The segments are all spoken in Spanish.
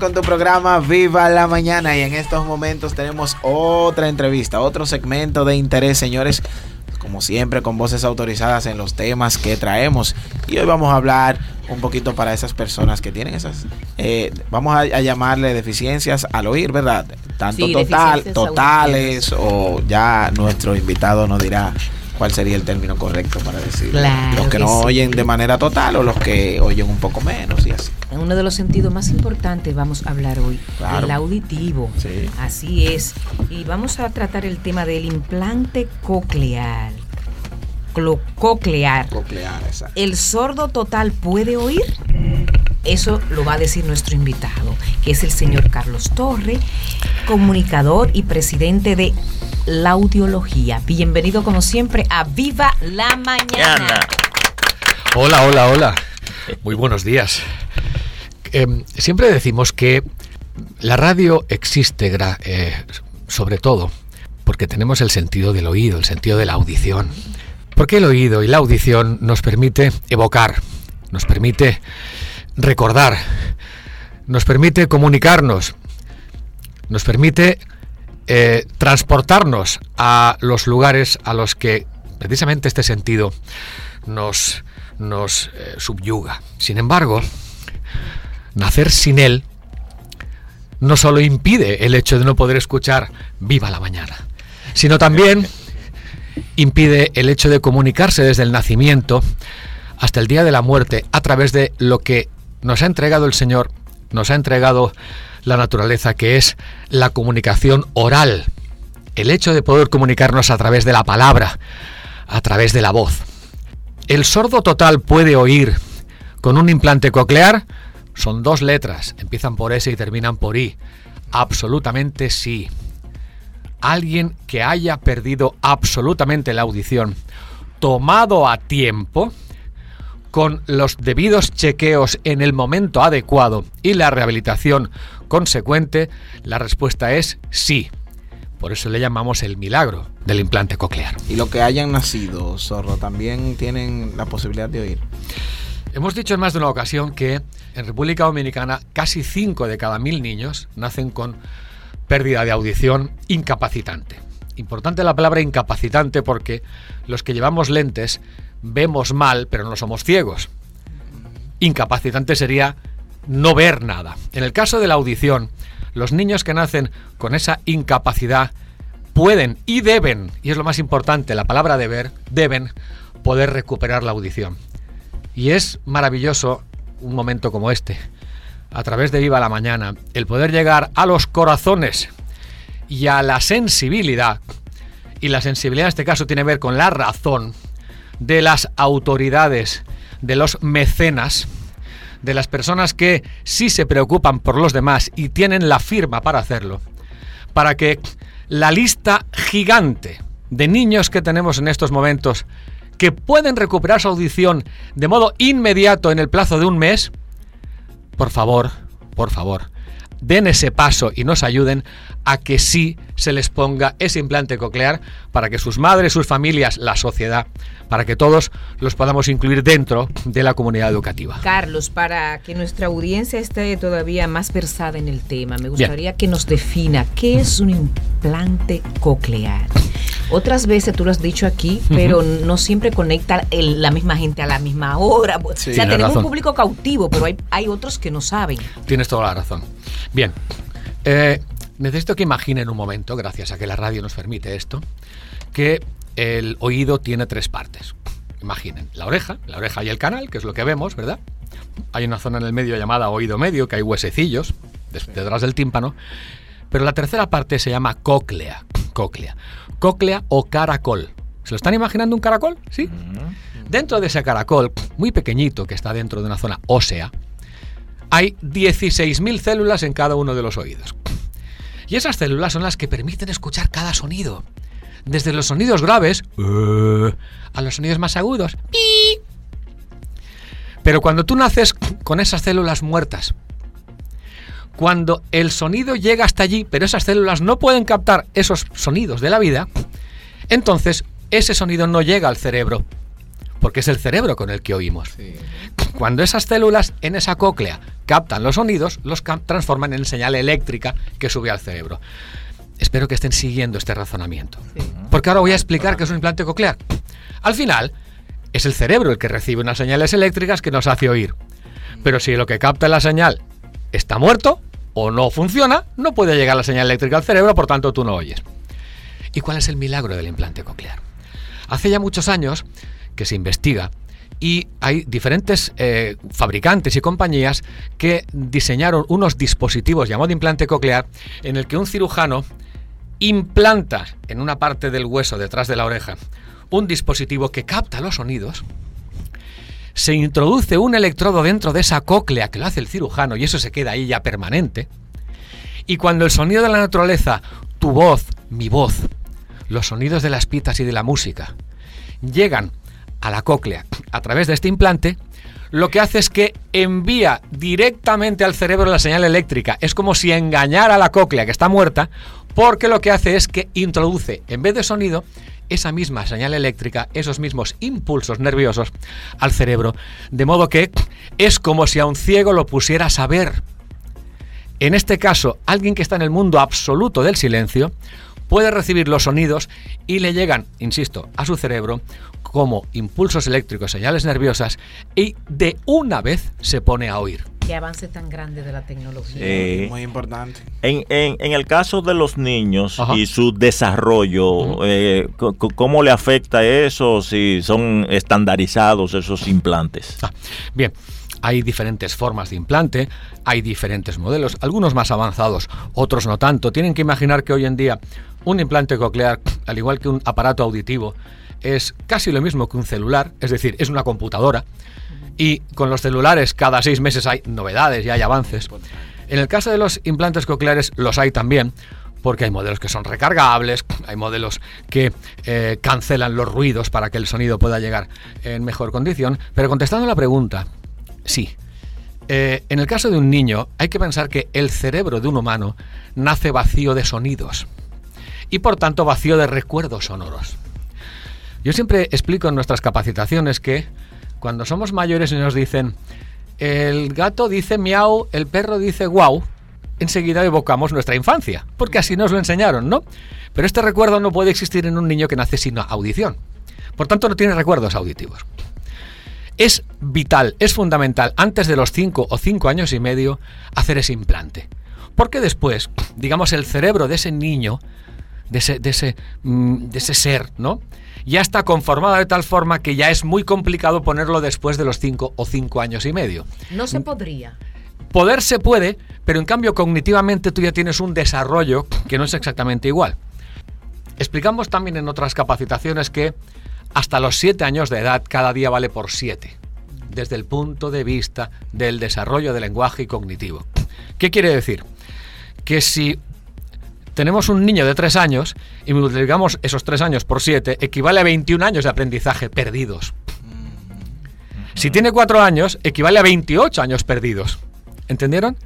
con tu programa Viva la Mañana y en estos momentos tenemos otra entrevista, otro segmento de interés, señores, como siempre con voces autorizadas en los temas que traemos y hoy vamos a hablar un poquito para esas personas que tienen esas, eh, vamos a, a, llamarle deficiencias al oír, ¿verdad? Tanto Sí, total, totales o ya nuestro invitado nos dirá cuál sería el término correcto para decir Claro los que, que no sí. oyen de manera total o los que oyen un poco menos y así. En uno de los sentidos más importantes vamos a hablar hoy, Claro. el auditivo. Sí. Así es. Y vamos a tratar el tema del implante coclear. Clo- coclear. Coclear, exacto. ¿El sordo total puede oír? Eso lo va a decir nuestro invitado, que es el señor Carlos Torre, comunicador y presidente de la audiología. Bienvenido como siempre a Viva la Mañana. Hola, hola, hola. Muy buenos días. Em, siempre decimos que la radio existe eh, sobre todo porque tenemos el sentido del oído, el sentido de la audición. Porque el oído y la audición nos permite evocar, nos permite recordar, nos permite comunicarnos, nos permite eh, transportarnos a los lugares a los que precisamente este sentido nos, nos eh, subyuga. Sin embargo, nacer sin él no solo impide el hecho de no poder escuchar viva la mañana, sino también impide el hecho de comunicarse desde el nacimiento hasta el día de la muerte a través de lo que nos ha entregado el Señor, nos ha entregado la naturaleza, que es la comunicación oral, el hecho de poder comunicarnos a través de la palabra, a través de la voz. ¿El sordo total puede oír con un implante coclear? Son dos letras, empiezan por S y terminan por I. Absolutamente sí. Alguien que haya perdido absolutamente la audición, tomado a tiempo, con los debidos chequeos en el momento adecuado y la rehabilitación consecuente, la respuesta es sí. Por eso le llamamos el milagro del implante coclear. Y los que hayan nacido sordo también tienen la posibilidad de oír. Hemos dicho en más de una ocasión que en República Dominicana casi 5 de cada mil niños nacen con pérdida de audición incapacitante. Importante la palabra incapacitante porque los que llevamos lentes vemos mal, pero no somos ciegos. Incapacitante sería no ver nada. En el caso de la audición, los niños que nacen con esa incapacidad pueden y deben, y es lo más importante, la palabra deber, deben poder recuperar la audición. Y es maravilloso un momento como este, a través de Viva la Mañana, el poder llegar a los corazones y a la sensibilidad, y la sensibilidad en este caso tiene que ver con la razón de las autoridades, de los mecenas, de las personas que sí se preocupan por los demás y tienen la firma para hacerlo, para que la lista gigante de niños que tenemos en estos momentos que pueden recuperar su audición de modo inmediato en el plazo de un mes, por favor, por favor, den ese paso y nos ayuden a que sí se les ponga ese implante coclear para que sus madres, sus familias, la sociedad, para que todos los podamos incluir dentro de la comunidad educativa. Carlos, para que nuestra audiencia esté todavía más versada en el tema, me gustaría que nos defina qué es un implante coclear. Otras veces tú lo has dicho aquí, pero no siempre conecta el- la misma gente a la misma hora. o sea, tenemos razón. un público cautivo, pero hay, hay otros que no saben. Tienes toda la razón. Bien, eh, necesito que imaginen un momento, gracias a que la radio nos permite esto, que el oído tiene tres partes. Imaginen, la oreja, la oreja y el canal, que es lo que vemos, ¿verdad? Hay una zona en el medio llamada oído medio, que hay huesecillos detrás del tímpano. Pero la tercera parte se llama cóclea. Cóclea. Cóclea o caracol. ¿Se lo están imaginando un caracol? ¿Sí? Dentro de ese caracol, muy pequeñito, que está dentro de una zona ósea, hay 16.000 células en cada uno de los oídos. Y esas células son las que permiten escuchar cada sonido. Desde los sonidos graves eh, a los sonidos más agudos. Pero cuando tú naces con esas células muertas, cuando el sonido llega hasta allí, pero esas células no pueden captar esos sonidos de la vida, entonces ese sonido no llega al cerebro, porque es el cerebro con el que oímos. Sí. cuando esas células en esa cóclea captan los sonidos, los transforman en señal eléctrica que sube al cerebro. Espero que estén siguiendo este razonamiento. Porque ahora voy a explicar qué es un implante coclear. Al final, es el cerebro el que recibe unas señales eléctricas que nos hace oír. Pero si lo que capta la señal está muerto o no funciona, no puede llegar la señal eléctrica al cerebro, por tanto tú no oyes. ¿Y cuál es el milagro del implante coclear? Hace ya muchos años que se investiga. Y hay diferentes eh, fabricantes y compañías que diseñaron unos dispositivos llamados implante coclear en el que un cirujano implanta en una parte del hueso detrás de la oreja un dispositivo que capta los sonidos, se introduce un electrodo dentro de esa cóclea que lo hace el cirujano y eso se queda ahí ya permanente, y cuando el sonido de la naturaleza, tu voz, mi voz, los sonidos de las pitas y de la música, llegan a la cóclea a través de este implante, lo que hace es que envía directamente al cerebro la señal eléctrica. Es como si engañara a la cóclea que está muerta, porque lo que hace es que introduce, en vez de sonido, esa misma señal eléctrica, esos mismos impulsos nerviosos al cerebro, de modo que es como si a un ciego lo pusiera a saber. En este caso, alguien que está en el mundo absoluto del silencio puede recibir los sonidos y le llegan, insisto, a su cerebro como impulsos eléctricos, señales nerviosas y de una vez se pone a oír. Qué avance tan grande de la tecnología. Muy importante. En, en, el caso de los niños y su desarrollo, eh, ¿cómo le afecta eso si son estandarizados esos implantes? Ah, bien. Hay diferentes formas de implante, hay diferentes modelos, algunos más avanzados, otros no tanto. Tienen que imaginar que hoy en día un implante coclear, al igual que un aparato auditivo, es casi lo mismo que un celular, es decir, es una computadora. Y con los celulares cada seis meses hay novedades y hay avances. En el caso de los implantes cocleares los hay también, porque hay modelos que son recargables, hay modelos que eh, cancelan los ruidos para que el sonido pueda llegar en mejor condición. Pero contestando a la pregunta, sí. Eh, en el caso de un niño, hay que pensar que el cerebro de un humano nace vacío de sonidos y por tanto vacío de recuerdos sonoros. Yo siempre explico en nuestras capacitaciones que cuando somos mayores y nos dicen el gato dice miau, el perro dice guau, enseguida evocamos nuestra infancia, porque así nos lo enseñaron, ¿no? Pero este recuerdo no puede existir en un niño que nace sin audición. Por tanto, no tiene recuerdos auditivos. Es vital, es fundamental, antes de los 5 o 5 años y medio, hacer ese implante. Porque después, digamos, el cerebro de ese niño, de ese, de ese, mm, de ese ser, ¿no? ya está conformado de tal forma que ya es muy complicado ponerlo después de los cinco o cinco años y medio. No se podría. Poder se puede, pero en cambio cognitivamente tú ya tienes un desarrollo que no es exactamente igual. Explicamos también en otras capacitaciones que hasta los siete años de edad cada día vale por siete, desde el punto de vista del desarrollo del lenguaje y cognitivo. ¿Qué quiere decir? Que si tenemos un niño de 3 años y multiplicamos esos 3 años por 7, equivale a 21 años de aprendizaje perdidos. Si tiene 4 años, equivale a 28 años perdidos. ¿Entendieron?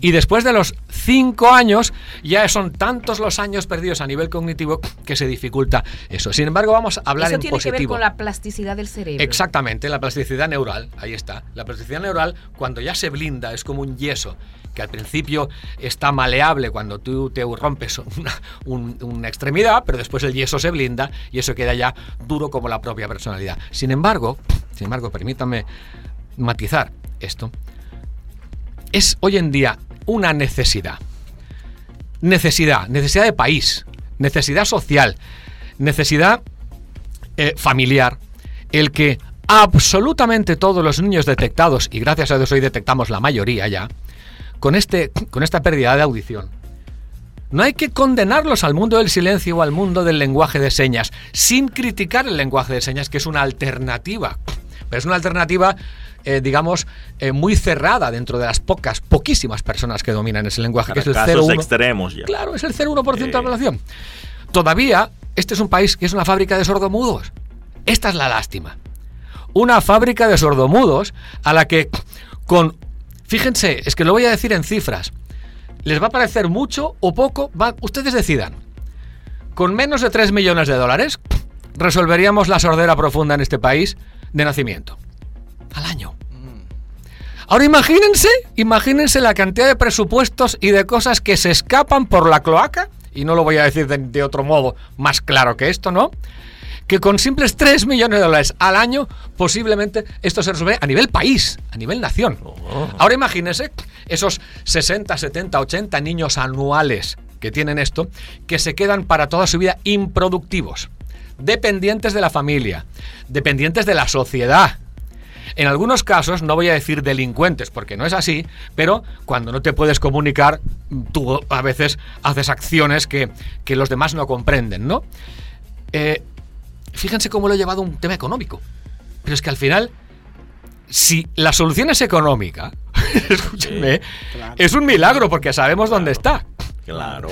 Y después de los 5 años, ya son tantos los años perdidos a nivel cognitivo que se dificulta eso. Sin embargo, vamos a hablar eso tiene que ver con la plasticidad del cerebro. Exactamente, la plasticidad neural, ahí está. La plasticidad neural, cuando ya se blinda, es como un yeso que al principio está maleable cuando tú te rompes una, extremidad, pero después el yeso se blinda y eso queda ya duro como la propia personalidad. Sin embargo, sin embargo, permítame matizar esto. Es hoy en día una necesidad. Necesidad, necesidad de país, necesidad social, necesidad eh, familiar, el que absolutamente todos los niños detectados, y gracias a Dios hoy detectamos la mayoría ya, con, este, con esta pérdida de audición. No hay que condenarlos al mundo del silencio o al mundo del lenguaje de señas, sin criticar el lenguaje de señas, que es una alternativa. Pero es una alternativa, eh, digamos, eh, muy cerrada dentro de las pocas, poquísimas personas que dominan ese lenguaje, que es el 0,1%. extremos ya. Claro, es el 0,1% de la población. Todavía, este es un país que es una fábrica de sordomudos. Esta es la lástima. Una fábrica de sordomudos a la que con Fíjense, es que lo voy a decir en cifras. ¿Les va a parecer mucho o poco? ustedes decidan. Con menos de 3 millones de dólares resolveríamos la sordera profunda en este país de nacimiento. Al año. Ahora imagínense, imagínense la cantidad de presupuestos y de cosas que se escapan por la cloaca, y no lo voy a decir de, otro modo más claro que esto, ¿no? que con simples 3 millones de dólares al año, posiblemente esto se resuelve a nivel país, a nivel nación. Oh. Ahora imagínense esos 60, 70, 80 niños anuales que tienen esto, que se quedan para toda su vida improductivos, dependientes de la familia, dependientes de la sociedad. En algunos casos, no voy a decir delincuentes, porque no es así, pero cuando no te puedes comunicar, tú a veces haces acciones que, los demás no comprenden, ¿no? Eh, fíjense cómo lo he llevado un tema económico. Pero es que al final, si la solución es económica, escúchenme, es un milagro porque sabemos dónde está. Claro.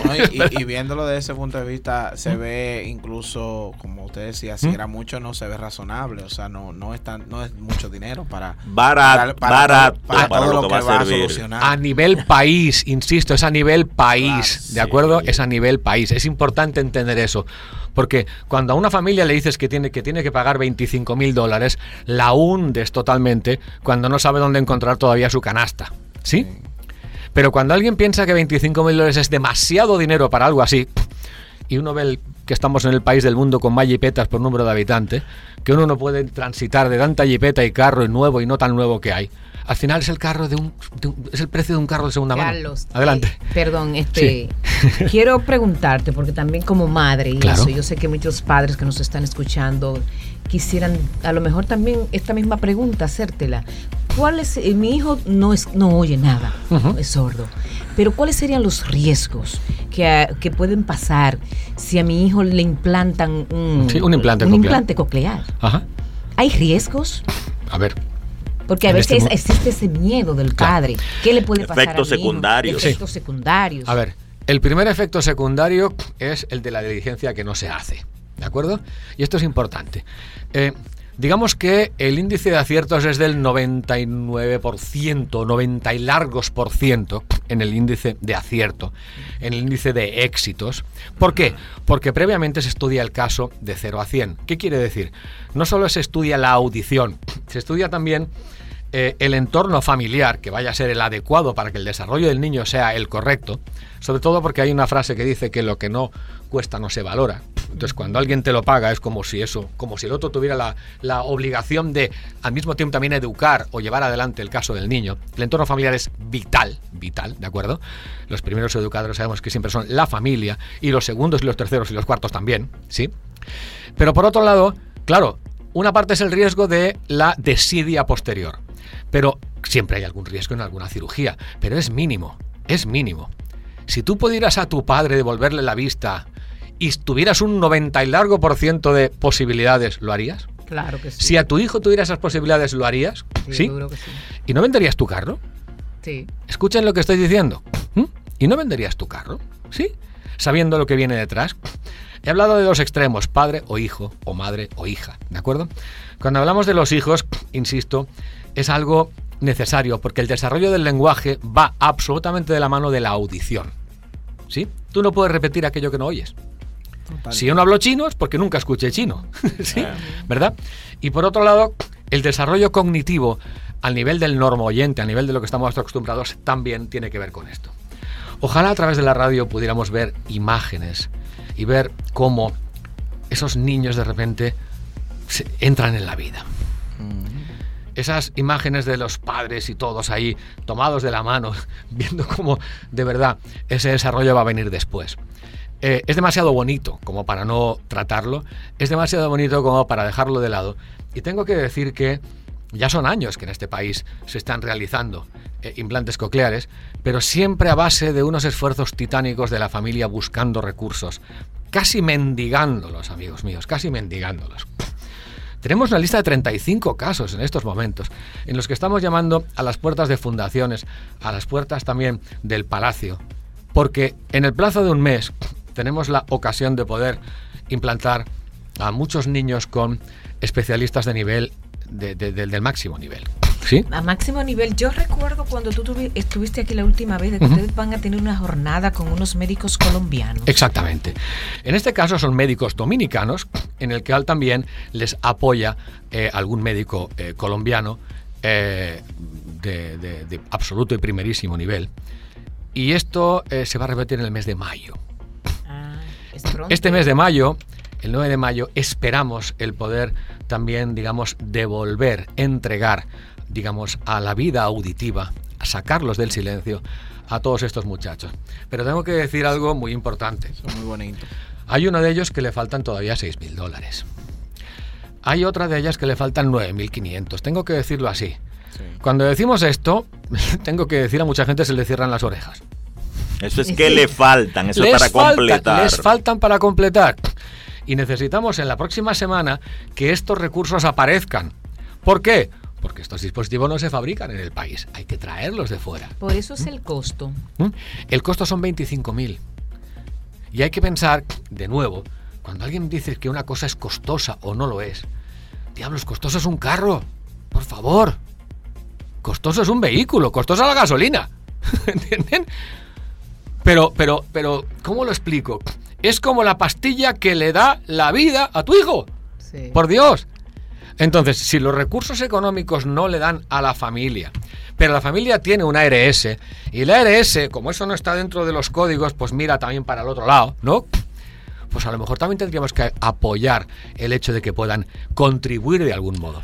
y, viéndolo desde ese punto de vista, se ve incluso, como usted decía, si era mucho, no se ve razonable. O sea, no, no, es, no es mucho dinero para. Barato, para, todo, lo, que, va, a, solucionar. A nivel país, insisto, es a nivel país. ¿De acuerdo? Es a nivel país. Es importante entender eso. Porque cuando a una familia le dices que tiene que, tiene que pagar 25 mil dólares, la hundes totalmente cuando no sabe dónde encontrar todavía su canasta. ¿Sí? Pero cuando alguien piensa que 25 mil dólares es demasiado dinero para algo así, y uno ve que estamos en el país del mundo con más jipetas por número de habitantes, que uno no puede transitar de tanta jipeta y carro y nuevo y no tan nuevo que hay, al final es el carro de un, es el precio de un carro de segunda Carlos, mano. Adelante. Eh, perdón, este quiero preguntarte porque también como madre y eso, yo sé que muchos padres que nos están escuchando quisieran a lo mejor también esta misma pregunta hacértela. ¿Cuál es eh, mi hijo no es no oye nada, es sordo. Pero ¿cuáles serían los riesgos que, que, pueden pasar si a mi hijo le implantan un, un implante un implante coclear? Ajá. ¿Hay riesgos? A ver, porque a veces este existe ese miedo del padre. ¿Qué le puede pasar? Efectos secundarios. Efectos secundarios. A ver, el primer efecto secundario es el de la diligencia que no se hace. ¿De acuerdo? Y esto es importante. Eh, digamos que el índice de aciertos es del 99%, 90 y largos por ciento en el índice de acierto, en el índice de éxitos. ¿Por qué? Porque previamente se estudia el caso de 0 a 100. ¿Qué quiere decir? No solo se estudia la audición, se estudia también eh, el entorno familiar, que vaya a ser el adecuado para que el desarrollo del niño sea el correcto, sobre todo porque hay una frase que dice que lo que no cuesta no se valora. Entonces, cuando alguien te lo paga, es como si eso, como si el otro tuviera la, la obligación de al mismo tiempo también educar o llevar adelante el caso del niño. El entorno familiar es vital, vital, ¿de acuerdo? Los primeros educadores sabemos que siempre son la familia, y los segundos y los terceros y los cuartos también, ¿sí? Pero por otro lado, claro, una parte es el riesgo de la desidia posterior. Pero siempre hay algún riesgo en alguna cirugía, pero es mínimo, es mínimo. Si tú pudieras a tu padre devolverle la vista y tuvieras un 90 y largo por ciento de posibilidades, ¿lo harías? Claro que sí. Si a tu hijo tuviera esas posibilidades, ¿lo harías? Sí. ¿Y no venderías tu carro? Sí. Escuchen lo que estoy diciendo. ¿Mm? ¿Y no venderías tu carro? ¿Sí? Sabiendo lo que viene detrás. He hablado de dos extremos, padre o hijo, o madre o hija, ¿de acuerdo? Cuando hablamos de los hijos, insisto, es algo necesario porque el desarrollo del lenguaje va absolutamente de la mano de la audición. ¿Sí? Tú no puedes repetir aquello que no oyes. Si yo no hablo chino es porque nunca escuché chino. ¿Sí? ¿Verdad? Y por otro lado, el desarrollo cognitivo al nivel del normo oyente, a nivel de lo que estamos acostumbrados, también tiene que ver con esto. Ojalá a través de la radio pudiéramos ver imágenes y ver cómo esos niños de repente entran en la vida esas imágenes de los padres y todos ahí tomados de la mano, viendo cómo de verdad ese desarrollo va a venir después. Eh, es demasiado bonito como para no tratarlo, es demasiado bonito como para dejarlo de lado. Y tengo que decir que ya son años que en este país se están realizando eh, implantes cocleares, pero siempre a base de unos esfuerzos titánicos de la familia buscando recursos, casi mendigándolos, amigos míos, casi mendigándolos. Tenemos una lista de 35 casos en estos momentos, en los que estamos llamando a las puertas de fundaciones, a las puertas también del palacio, porque en el plazo de un mes tenemos la ocasión de poder implantar a muchos niños con especialistas de nivel del máximo nivel. ¿Sí? A máximo nivel. Yo recuerdo cuando tú estuviste aquí la última vez de que ustedes van a tener una jornada con unos médicos colombianos. Exactamente. En este caso son médicos dominicanos, en el que también les apoya eh, algún médico eh, colombiano. Eh, de, absoluto y primerísimo nivel. Y esto se va a repetir en el mes de mayo. Ah, este mes de mayo, el 9 de mayo, esperamos el poder también, digamos, devolver, entregar, digamos, a la vida auditiva, a sacarlos del silencio a todos estos muchachos. Pero tengo que decir algo muy importante. muy bonito. Hay uno de ellos que le faltan todavía 6.000 dólares. Hay otra de ellas que le faltan 9.500. Tengo que decirlo así. Cuando decimos esto, tengo que decir a mucha gente se le cierran las orejas. Eso es que le faltan, eso para completar. Les faltan para completar. Y necesitamos en la próxima semana que estos recursos aparezcan. ¿Por qué? Porque estos dispositivos no se fabrican en el país, hay que traerlos de fuera. Por eso es el costo. ¿Mm? El costo son 25.000. Y hay que pensar, de nuevo, cuando alguien dice que una cosa es costosa o no lo es, diablos, costoso es un carro, por favor. Costoso es un vehículo, costosa la gasolina. ¿Entienden? Pero, pero, pero, ¿cómo lo explico? Es como la pastilla que le da la vida a tu hijo. Por Dios. Entonces, si los recursos económicos no le dan a la familia, pero la familia tiene una ARS, y la ARS, como eso no está dentro de los códigos, pues mira también para el otro lado, ¿no? Pues a lo mejor también tendríamos que apoyar el hecho de que puedan contribuir de algún modo.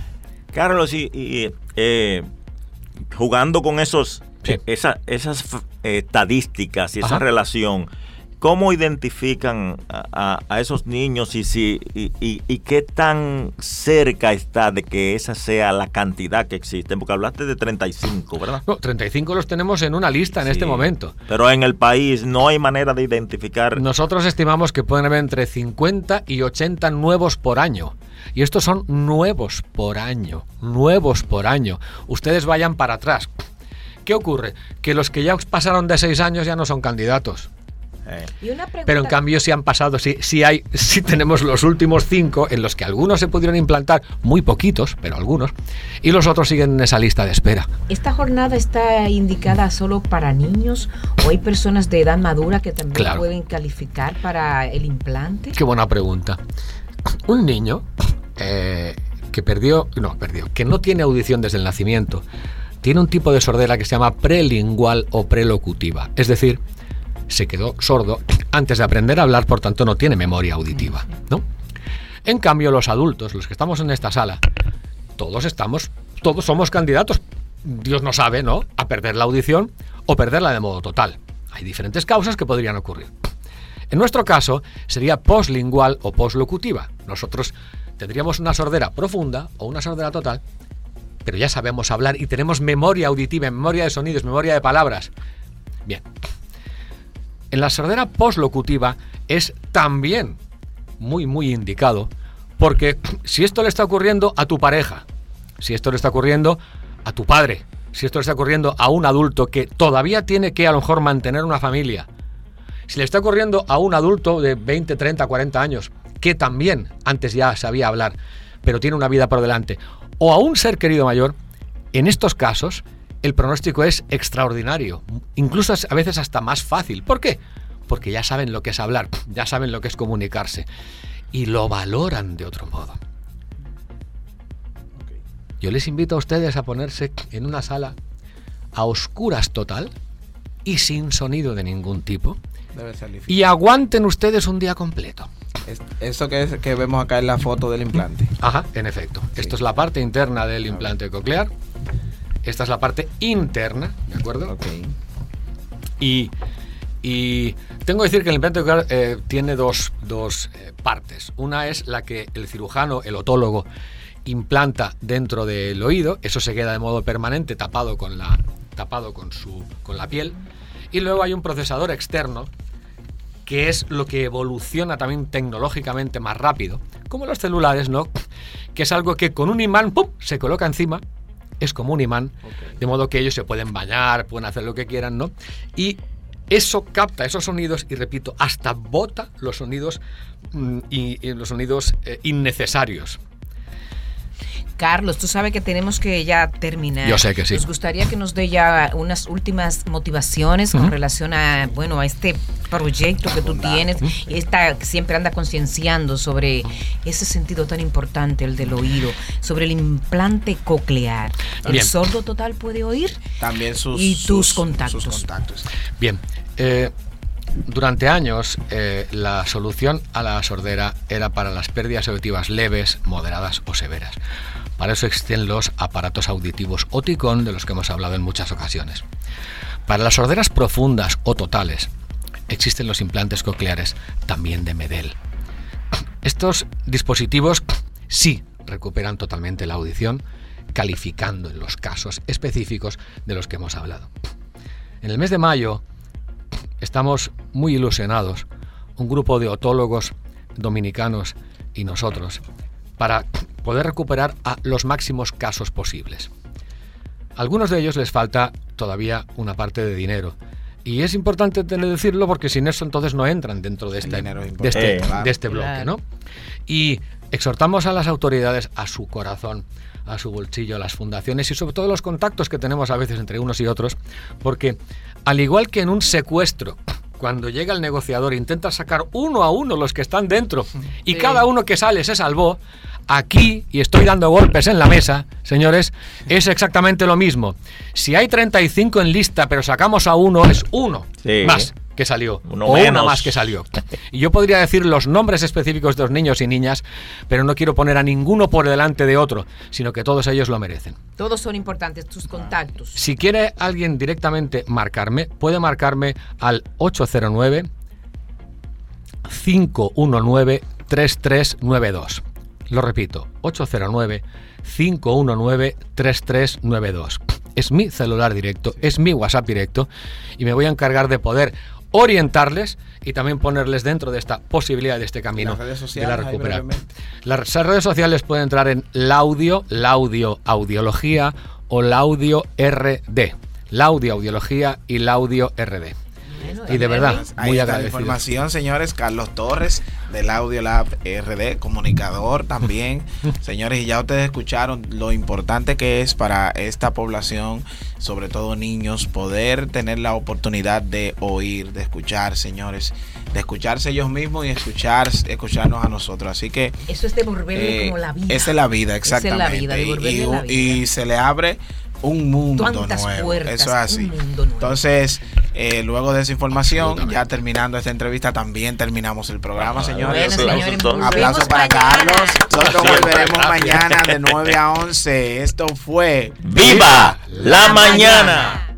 Carlos, y, eh, jugando con esos, esas eh, estadísticas y esa relación, ¿Cómo identifican a, esos niños y, si, y, qué tan cerca está de que esa sea la cantidad que existe? Porque hablaste de 35, ¿verdad? No, 35 los tenemos en una lista en este momento. Pero en el país no hay manera de identificar. Nosotros estimamos que pueden haber entre 50 y 80 nuevos por año. Y estos son nuevos por año, nuevos por año. Ustedes vayan para atrás. ¿Qué ocurre? Que los que ya pasaron de 6 años ya no son candidatos. Eh. Pero en cambio si han pasado, si, hay, si tenemos los últimos cinco en los que algunos se pudieron implantar, muy poquitos, pero algunos, y los otros siguen en esa lista de espera. ¿Esta jornada está indicada solo para niños o hay personas de edad madura que también pueden calificar para el implante? Qué buena pregunta. Un niño eh, que perdió, no, perdió, que no tiene audición desde el nacimiento, tiene un tipo de sordera que se llama prelingual o prelocutiva, es decir, se quedó sordo antes de aprender a hablar, por tanto no tiene memoria auditiva, ¿no? En cambio, los adultos, los que estamos en esta sala, todos estamos, todos somos candidatos, Dios no sabe, ¿no?, a perder la audición o perderla de modo total. Hay diferentes causas que podrían ocurrir. En nuestro caso, sería poslingual o poslocutiva. Nosotros tendríamos una sordera profunda o una sordera total, pero ya sabemos hablar y tenemos memoria auditiva, memoria de sonidos, memoria de palabras. Bien, en la sordera poslocutiva es también muy, muy indicado, porque si esto le está ocurriendo a tu pareja, si esto le está ocurriendo a tu padre, si esto le está ocurriendo a un adulto que todavía tiene que a lo mejor mantener una familia, si le está ocurriendo a un adulto de 20, 30, 40 años, que también antes ya sabía hablar, pero tiene una vida por delante, o a un ser querido mayor, en estos casos el pronóstico es extraordinario, incluso a veces hasta más fácil. ¿Por qué? Porque ya saben lo que es hablar, ya saben lo que es comunicarse y lo valoran de otro modo. Yo les invito a ustedes a ponerse en una sala a oscuras total y sin sonido de ningún tipo. y aguanten ustedes un día completo. Eso que, que vemos acá en la foto del implante. Ajá, en efecto. Esto es la parte interna del implante coclear. Esta es la parte interna, ¿de acuerdo? Ok. Y, tengo que decir que el implante eh, tiene dos, eh, partes. Una es la que el cirujano, el otólogo, implanta dentro del oído. Eso se queda de modo permanente tapado con la, tapado con, su, con la piel. Y luego hay un procesador externo que es lo que evoluciona también tecnológicamente más rápido, como los celulares, ¿no? Que es algo que con un imán ¡pum! se coloca encima es como un imán, de modo que ellos se pueden bañar, pueden hacer lo que quieran, ¿no? Y eso capta esos sonidos y repito, hasta bota los sonidos mm, y, los sonidos eh, innecesarios. Carlos, tú sabes que tenemos que ya terminar. Yo sé que sí. Nos gustaría que nos dé ya unas últimas motivaciones con relación a, bueno, a este proyecto que tú tienes y esta siempre anda concienciando sobre ese sentido tan importante, el del oído, sobre el implante coclear. ¿El sordo total puede oír? También sus, y tus contactos. contactos. Bien. Eh, durante años, eh, la solución a la sordera era para las pérdidas auditivas leves, moderadas o severas. Para eso existen los aparatos auditivos Oticon, de los que hemos hablado en muchas ocasiones. Para las sorderas profundas o totales, existen los implantes cocleares, también de Medel. Estos dispositivos sí recuperan totalmente la audición, calificando en los casos específicos de los que hemos hablado. En el mes de mayo estamos muy ilusionados, un grupo de otólogos dominicanos y nosotros, para poder recuperar a los máximos casos posibles. A algunos de ellos les falta todavía una parte de dinero. Y es importante tener decirlo porque sin eso entonces no entran dentro de este, de este, de este bloque. ¿no? Y exhortamos a las autoridades a su corazón, a su bolsillo, a las fundaciones y sobre todo los contactos que tenemos a veces entre unos y otros, porque al igual que en un secuestro, cuando llega el negociador intenta sacar uno a uno los que están dentro y cada uno que sale se salvó, aquí, y estoy dando golpes en la mesa, señores, es exactamente lo mismo. Si hay 35 en lista, pero sacamos a uno, es uno más que salió. Uno o una más que salió. Y yo podría decir los nombres específicos de los niños y niñas, pero no quiero poner a ninguno por delante de otro, sino que todos ellos lo merecen. Todos son importantes, tus contactos. Si quiere alguien directamente marcarme, puede marcarme al 809 519 3392. Lo repito, 809-519-3392. Es mi celular directo, es mi WhatsApp directo y me voy a encargar de poder orientarles y también ponerles dentro de esta posibilidad de este camino de la recuperación. Las redes sociales pueden entrar en Laudio, Laudio Audiología o Laudio RD. Laudio Audiología y Laudio RD y de verdad, muy Ahí información, señores. Carlos Torres del Audio Lab RD, comunicador también. señores, y ya ustedes escucharon lo importante que es para esta población, sobre todo niños, poder tener la oportunidad de oír, de escuchar, señores, de escucharse ellos mismos y escuchar, escucharnos a nosotros. Así que eso es devolverle eh, como la vida. Esa es la vida, exactamente. es la vida, y, la vida. y se le abre un mundo nuevo. Eso es así. Entonces, eh, luego de esa información, ya terminando esta entrevista, también terminamos el programa, señores. Aplausos para Carlos. Nosotros volveremos mañana de 9 a 11. Esto fue ¡Viva la mañana!